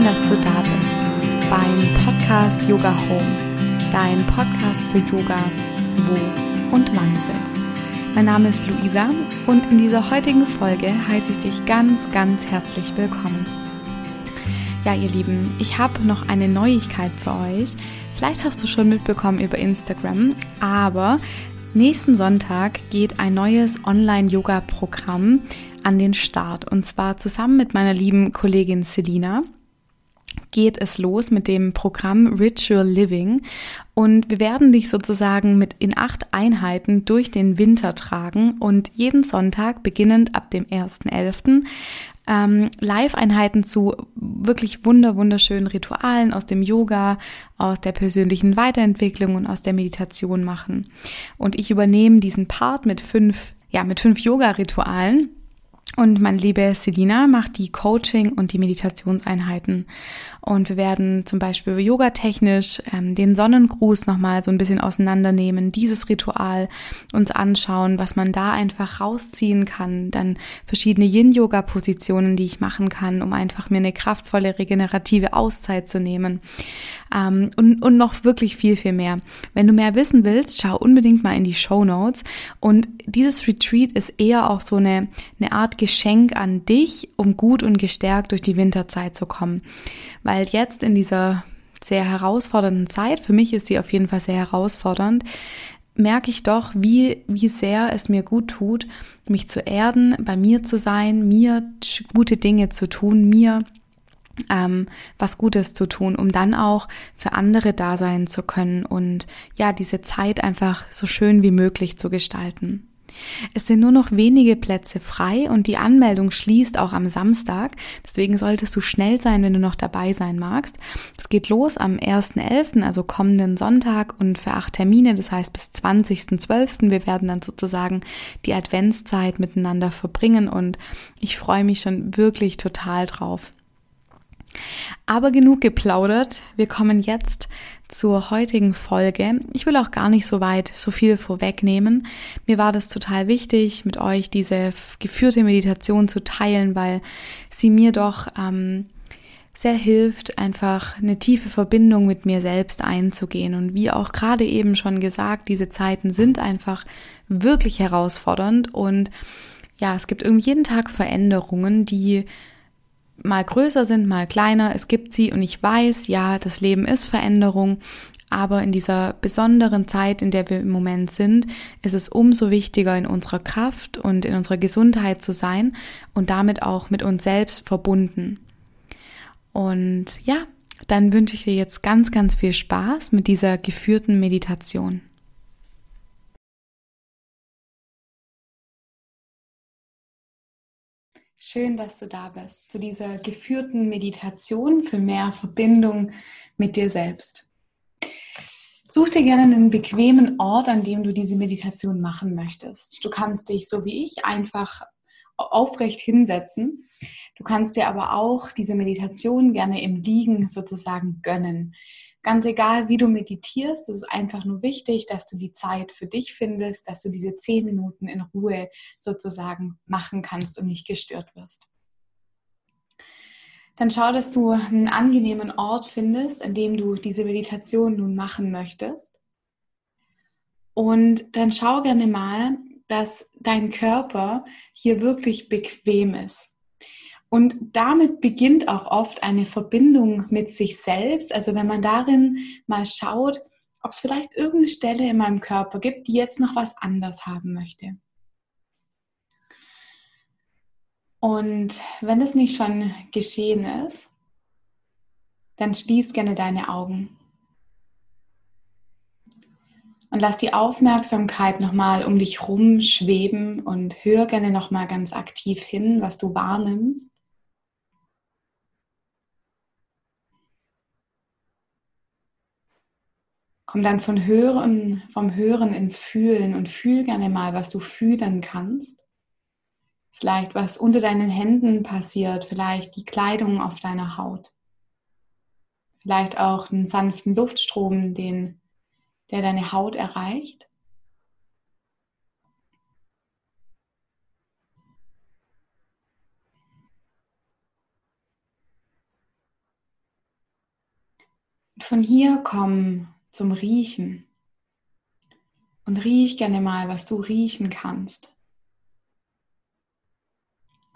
Schön, dass du da bist beim Podcast Yoga Home, dein Podcast für Yoga, wo und wann du willst. Mein Name ist Luisa und in dieser heutigen Folge heiße ich dich ganz, ganz herzlich willkommen. Ja, ihr Lieben, ich habe noch eine Neuigkeit für euch. Vielleicht hast du schon mitbekommen über Instagram, aber nächsten Sonntag geht ein neues Online-Yoga-Programm an den Start. Und zwar zusammen mit meiner lieben Kollegin Selina geht es los mit dem Programm Ritual Living und wir werden dich sozusagen mit in acht Einheiten durch den Winter tragen und jeden Sonntag beginnend ab dem 1.11. Ähm, Live-Einheiten zu wirklich wunder wunderschönen Ritualen aus dem Yoga, aus der persönlichen Weiterentwicklung und aus der Meditation machen. Und ich übernehme diesen Part mit fünf, ja, mit fünf Yoga-Ritualen und meine liebe Selina macht die Coaching und die Meditationseinheiten. Und wir werden zum Beispiel yogatechnisch ähm, den Sonnengruß nochmal so ein bisschen auseinandernehmen, dieses Ritual uns anschauen, was man da einfach rausziehen kann. Dann verschiedene Yin-Yoga-Positionen, die ich machen kann, um einfach mir eine kraftvolle, regenerative Auszeit zu nehmen. Ähm, und, und noch wirklich viel, viel mehr. Wenn du mehr wissen willst, schau unbedingt mal in die Show Notes. Und dieses Retreat ist eher auch so eine, eine Art Geschenk an dich, um gut und gestärkt durch die Winterzeit zu kommen. Weil jetzt in dieser sehr herausfordernden Zeit, für mich ist sie auf jeden Fall sehr herausfordernd, merke ich doch, wie, wie sehr es mir gut tut, mich zu erden, bei mir zu sein, mir gute Dinge zu tun, mir ähm, was Gutes zu tun, um dann auch für andere da sein zu können und ja, diese Zeit einfach so schön wie möglich zu gestalten. Es sind nur noch wenige Plätze frei und die Anmeldung schließt auch am Samstag. Deswegen solltest du schnell sein, wenn du noch dabei sein magst. Es geht los am 1.11., also kommenden Sonntag und für acht Termine, das heißt bis 20.12. Wir werden dann sozusagen die Adventszeit miteinander verbringen und ich freue mich schon wirklich total drauf. Aber genug geplaudert. Wir kommen jetzt zur heutigen Folge. Ich will auch gar nicht so weit so viel vorwegnehmen. Mir war das total wichtig, mit euch diese geführte Meditation zu teilen, weil sie mir doch ähm, sehr hilft, einfach eine tiefe Verbindung mit mir selbst einzugehen. Und wie auch gerade eben schon gesagt, diese Zeiten sind einfach wirklich herausfordernd und ja, es gibt irgendwie jeden Tag Veränderungen, die mal größer sind, mal kleiner. Es gibt sie und ich weiß, ja, das Leben ist Veränderung. Aber in dieser besonderen Zeit, in der wir im Moment sind, ist es umso wichtiger, in unserer Kraft und in unserer Gesundheit zu sein und damit auch mit uns selbst verbunden. Und ja, dann wünsche ich dir jetzt ganz, ganz viel Spaß mit dieser geführten Meditation. Schön, dass du da bist zu dieser geführten Meditation für mehr Verbindung mit dir selbst. Such dir gerne einen bequemen Ort, an dem du diese Meditation machen möchtest. Du kannst dich, so wie ich, einfach aufrecht hinsetzen. Du kannst dir aber auch diese Meditation gerne im Liegen sozusagen gönnen. Ganz egal, wie du meditierst, es ist einfach nur wichtig, dass du die Zeit für dich findest, dass du diese zehn Minuten in Ruhe sozusagen machen kannst und nicht gestört wirst. Dann schau, dass du einen angenehmen Ort findest, an dem du diese Meditation nun machen möchtest. Und dann schau gerne mal, dass dein Körper hier wirklich bequem ist. Und damit beginnt auch oft eine Verbindung mit sich selbst. Also wenn man darin mal schaut, ob es vielleicht irgendeine Stelle in meinem Körper gibt, die jetzt noch was anders haben möchte. Und wenn das nicht schon geschehen ist, dann schließ gerne deine Augen. Und lass die Aufmerksamkeit nochmal um dich rum schweben und hör gerne nochmal ganz aktiv hin, was du wahrnimmst. Komm dann von Hören, vom Hören ins Fühlen und fühl gerne mal, was du fühlen kannst. Vielleicht was unter deinen Händen passiert, vielleicht die Kleidung auf deiner Haut. Vielleicht auch einen sanften Luftstrom, den, der deine Haut erreicht. Von hier komm zum Riechen und riech gerne mal, was du riechen kannst.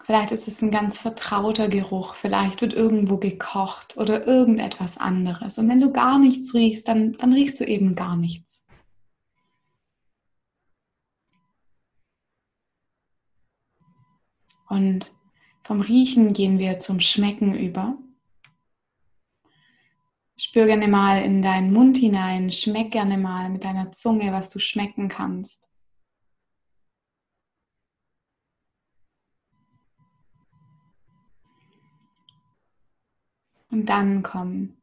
Vielleicht ist es ein ganz vertrauter Geruch, vielleicht wird irgendwo gekocht oder irgendetwas anderes. Und wenn du gar nichts riechst, dann, dann riechst du eben gar nichts. Und vom Riechen gehen wir zum Schmecken über. Spür gerne mal in deinen Mund hinein, schmeck gerne mal mit deiner Zunge, was du schmecken kannst. Und dann komm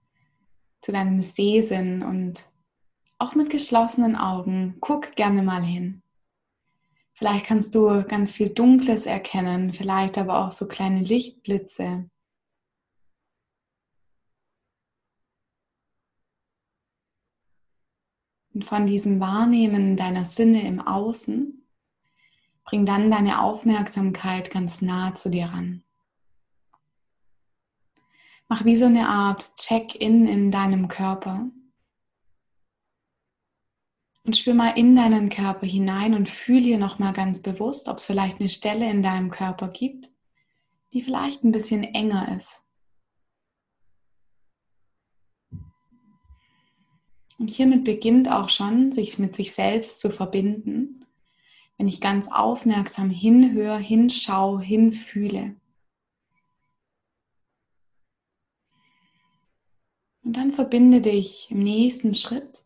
zu deinem Sehsinn und auch mit geschlossenen Augen, guck gerne mal hin. Vielleicht kannst du ganz viel Dunkles erkennen, vielleicht aber auch so kleine Lichtblitze. Von diesem Wahrnehmen deiner Sinne im Außen, bring dann deine Aufmerksamkeit ganz nah zu dir ran. Mach wie so eine Art Check-in in deinem Körper. Und spür mal in deinen Körper hinein und fühl hier nochmal ganz bewusst, ob es vielleicht eine Stelle in deinem Körper gibt, die vielleicht ein bisschen enger ist. Und hiermit beginnt auch schon, sich mit sich selbst zu verbinden, wenn ich ganz aufmerksam hinhöre, hinschaue, hinfühle. Und dann verbinde dich im nächsten Schritt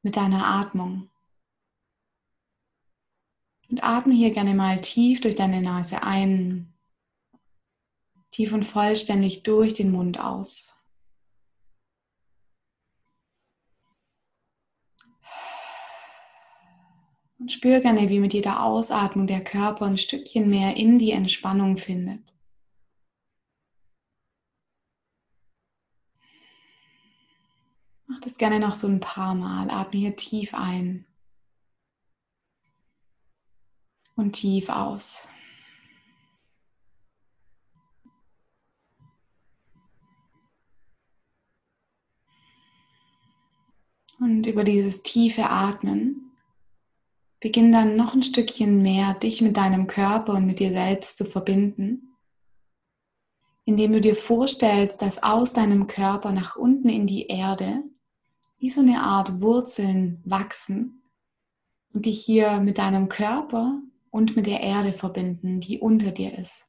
mit deiner Atmung. Und atme hier gerne mal tief durch deine Nase ein, tief und vollständig durch den Mund aus. Und spür gerne, wie mit jeder Ausatmung der Körper ein Stückchen mehr in die Entspannung findet. Mach das gerne noch so ein paar Mal. Atme hier tief ein und tief aus. Und über dieses tiefe Atmen beginn dann noch ein Stückchen mehr, dich mit deinem Körper und mit dir selbst zu verbinden indem du dir vorstellst, dass aus deinem Körper nach unten in die Erde wie so eine Art Wurzeln wachsen und dich hier mit deinem Körper und mit der Erde verbinden, die unter dir ist.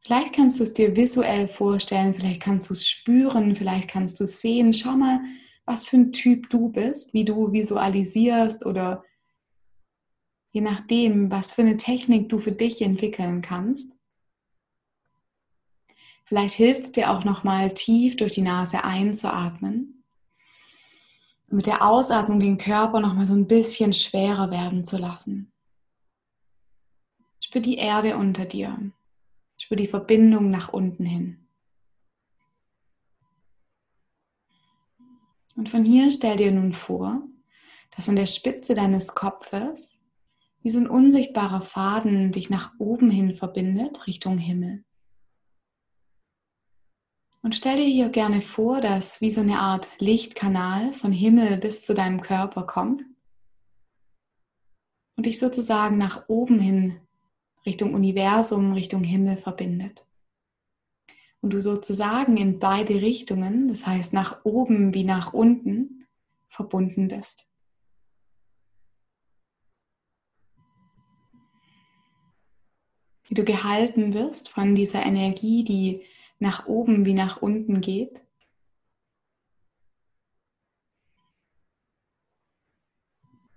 Vielleicht kannst du es dir visuell vorstellen, vielleicht kannst du es spüren, vielleicht kannst du es sehen. Schau mal, was für ein Typ du bist, wie du visualisierst oder je nachdem, was für eine Technik du für dich entwickeln kannst. Vielleicht hilft es dir auch nochmal tief durch die Nase einzuatmen. Und mit der Ausatmung den Körper nochmal so ein bisschen schwerer werden zu lassen. Spür die Erde unter dir. Spür die Verbindung nach unten hin. Und von hier stell dir nun vor, dass von der Spitze deines Kopfes wie so ein unsichtbarer Faden dich nach oben hin verbindet, Richtung Himmel. Und stell dir hier gerne vor, dass wie so eine Art Lichtkanal von Himmel bis zu deinem Körper kommt und dich sozusagen nach oben hin Richtung Universum, Richtung Himmel verbindet. Und du sozusagen in beide Richtungen, das heißt nach oben wie nach unten, verbunden bist. Wie du gehalten wirst von dieser Energie, die nach oben wie nach unten geht.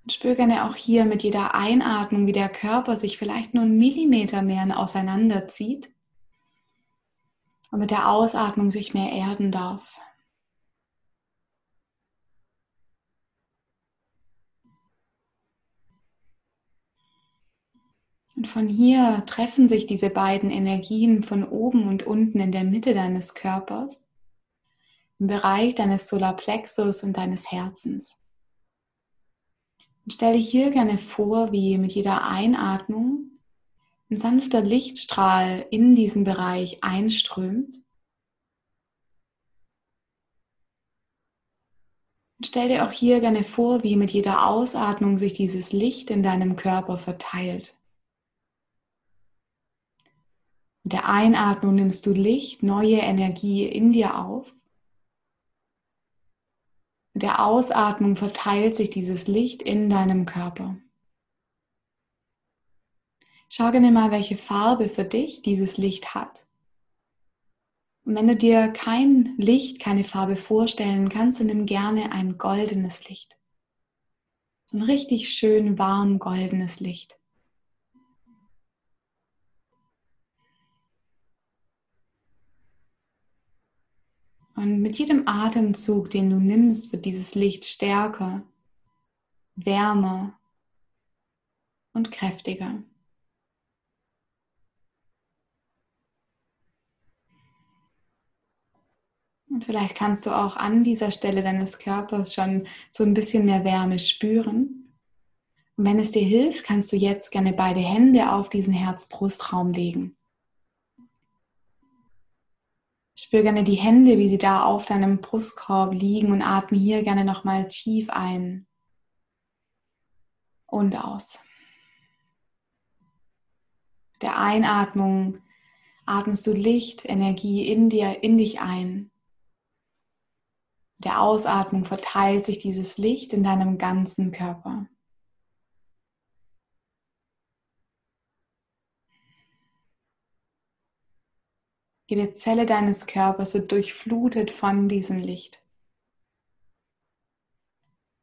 Und spür gerne auch hier mit jeder Einatmung, wie der Körper sich vielleicht nur einen Millimeter mehr auseinanderzieht und mit der Ausatmung sich mehr erden darf. Und von hier treffen sich diese beiden Energien von oben und unten in der Mitte deines Körpers, im Bereich deines Solarplexus und deines Herzens. Und stell dir hier gerne vor, wie mit jeder Einatmung ein sanfter Lichtstrahl in diesen Bereich einströmt. Und stell dir auch hier gerne vor, wie mit jeder Ausatmung sich dieses Licht in deinem Körper verteilt. Mit der Einatmung nimmst du Licht, neue Energie in dir auf. Mit der Ausatmung verteilt sich dieses Licht in deinem Körper. Schau gerne mal, welche Farbe für dich dieses Licht hat. Und wenn du dir kein Licht, keine Farbe vorstellen kannst, dann nimm gerne ein goldenes Licht. So ein richtig schön warm goldenes Licht. Und mit jedem Atemzug, den du nimmst, wird dieses Licht stärker, wärmer und kräftiger. Und vielleicht kannst du auch an dieser Stelle deines Körpers schon so ein bisschen mehr Wärme spüren. Und wenn es dir hilft, kannst du jetzt gerne beide Hände auf diesen Herz-Brust-Raum legen. Spür gerne die Hände, wie sie da auf deinem Brustkorb liegen und atme hier gerne nochmal tief ein und aus. Der Einatmung atmest du Licht, Energie in dir, in dich ein. Der Ausatmung verteilt sich dieses Licht in deinem ganzen Körper. Jede Zelle deines Körpers wird durchflutet von diesem Licht.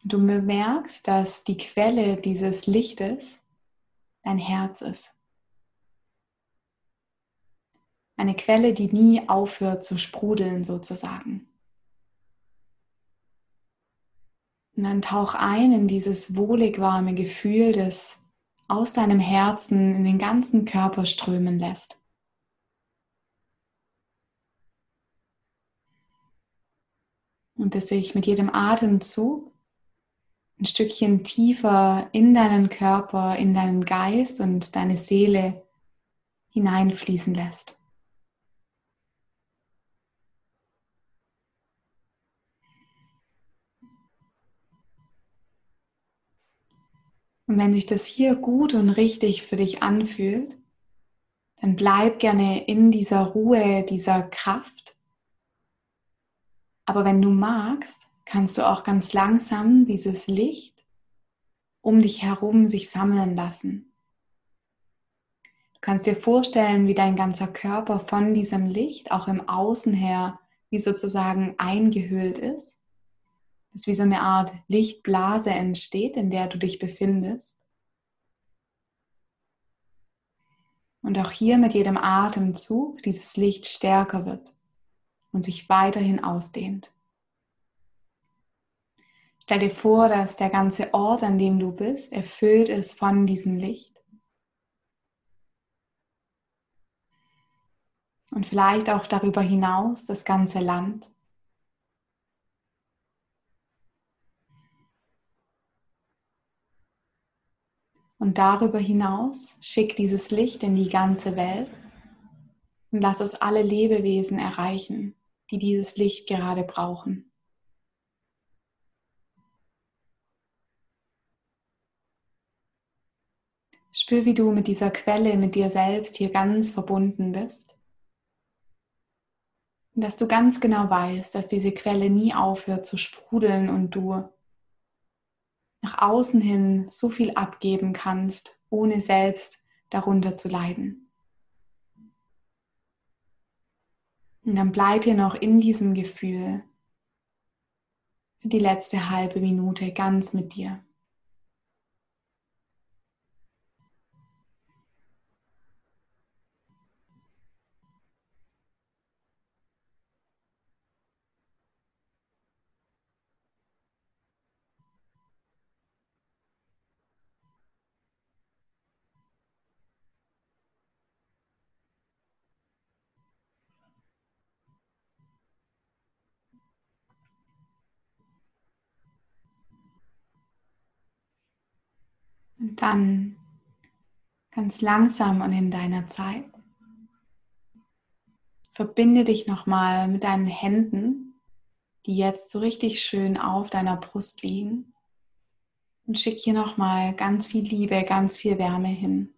Du bemerkst, dass die Quelle dieses Lichtes dein Herz ist. Eine Quelle, die nie aufhört zu sprudeln sozusagen. Und dann tauch ein in dieses wohlig warme Gefühl, das aus deinem Herzen in den ganzen Körper strömen lässt. und dass sich mit jedem Atemzug ein Stückchen tiefer in deinen Körper, in deinen Geist und deine Seele hineinfließen lässt. Und wenn sich das hier gut und richtig für dich anfühlt, dann bleib gerne in dieser Ruhe, dieser Kraft aber wenn du magst, kannst du auch ganz langsam dieses Licht um dich herum sich sammeln lassen. Du kannst dir vorstellen, wie dein ganzer Körper von diesem Licht auch im Außen her wie sozusagen eingehüllt ist. Dass wie so eine Art Lichtblase entsteht, in der du dich befindest. Und auch hier mit jedem Atemzug dieses Licht stärker wird und sich weiterhin ausdehnt. Stell dir vor, dass der ganze Ort, an dem du bist, erfüllt ist von diesem Licht. Und vielleicht auch darüber hinaus das ganze Land. Und darüber hinaus schick dieses Licht in die ganze Welt und lass es alle Lebewesen erreichen die dieses Licht gerade brauchen. Spür, wie du mit dieser Quelle, mit dir selbst hier ganz verbunden bist. Und dass du ganz genau weißt, dass diese Quelle nie aufhört zu sprudeln und du nach außen hin so viel abgeben kannst, ohne selbst darunter zu leiden. Und dann bleib hier noch in diesem Gefühl für die letzte halbe Minute ganz mit dir. Dann ganz langsam und in deiner Zeit verbinde dich nochmal mit deinen Händen, die jetzt so richtig schön auf deiner Brust liegen. Und schick hier nochmal ganz viel Liebe, ganz viel Wärme hin.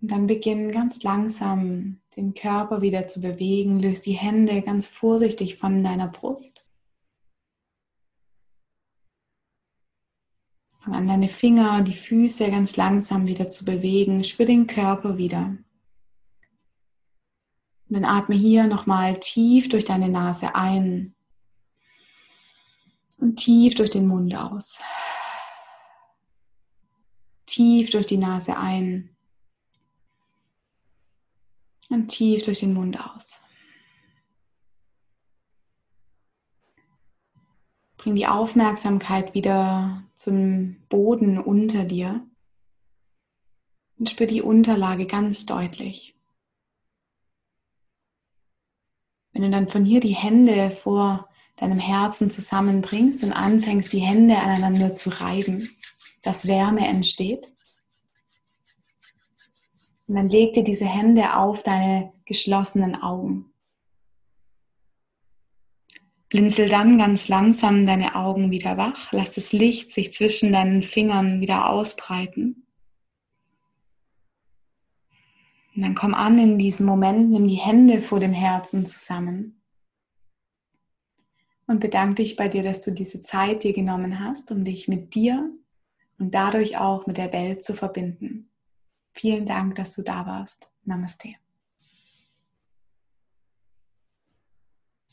Und dann beginn ganz langsam den Körper wieder zu bewegen. Löst die Hände ganz vorsichtig von deiner Brust. Fang an, deine Finger, die Füße ganz langsam wieder zu bewegen. Spür den Körper wieder. Und dann atme hier nochmal tief durch deine Nase ein und tief durch den Mund aus. Tief durch die Nase ein und tief durch den Mund aus. Bring die Aufmerksamkeit wieder zum Boden unter dir und spür die Unterlage ganz deutlich. Wenn du dann von hier die Hände vor deinem Herzen zusammenbringst und anfängst, die Hände aneinander zu reiben, dass Wärme entsteht. Und dann leg dir diese Hände auf deine geschlossenen Augen. Blinzel dann ganz langsam deine Augen wieder wach. Lass das Licht sich zwischen deinen Fingern wieder ausbreiten. Und dann komm an in diesem Moment, nimm die Hände vor dem Herzen zusammen und bedanke dich bei dir, dass du diese Zeit dir genommen hast, um dich mit dir und dadurch auch mit der Welt zu verbinden. Vielen Dank, dass du da warst. Namaste.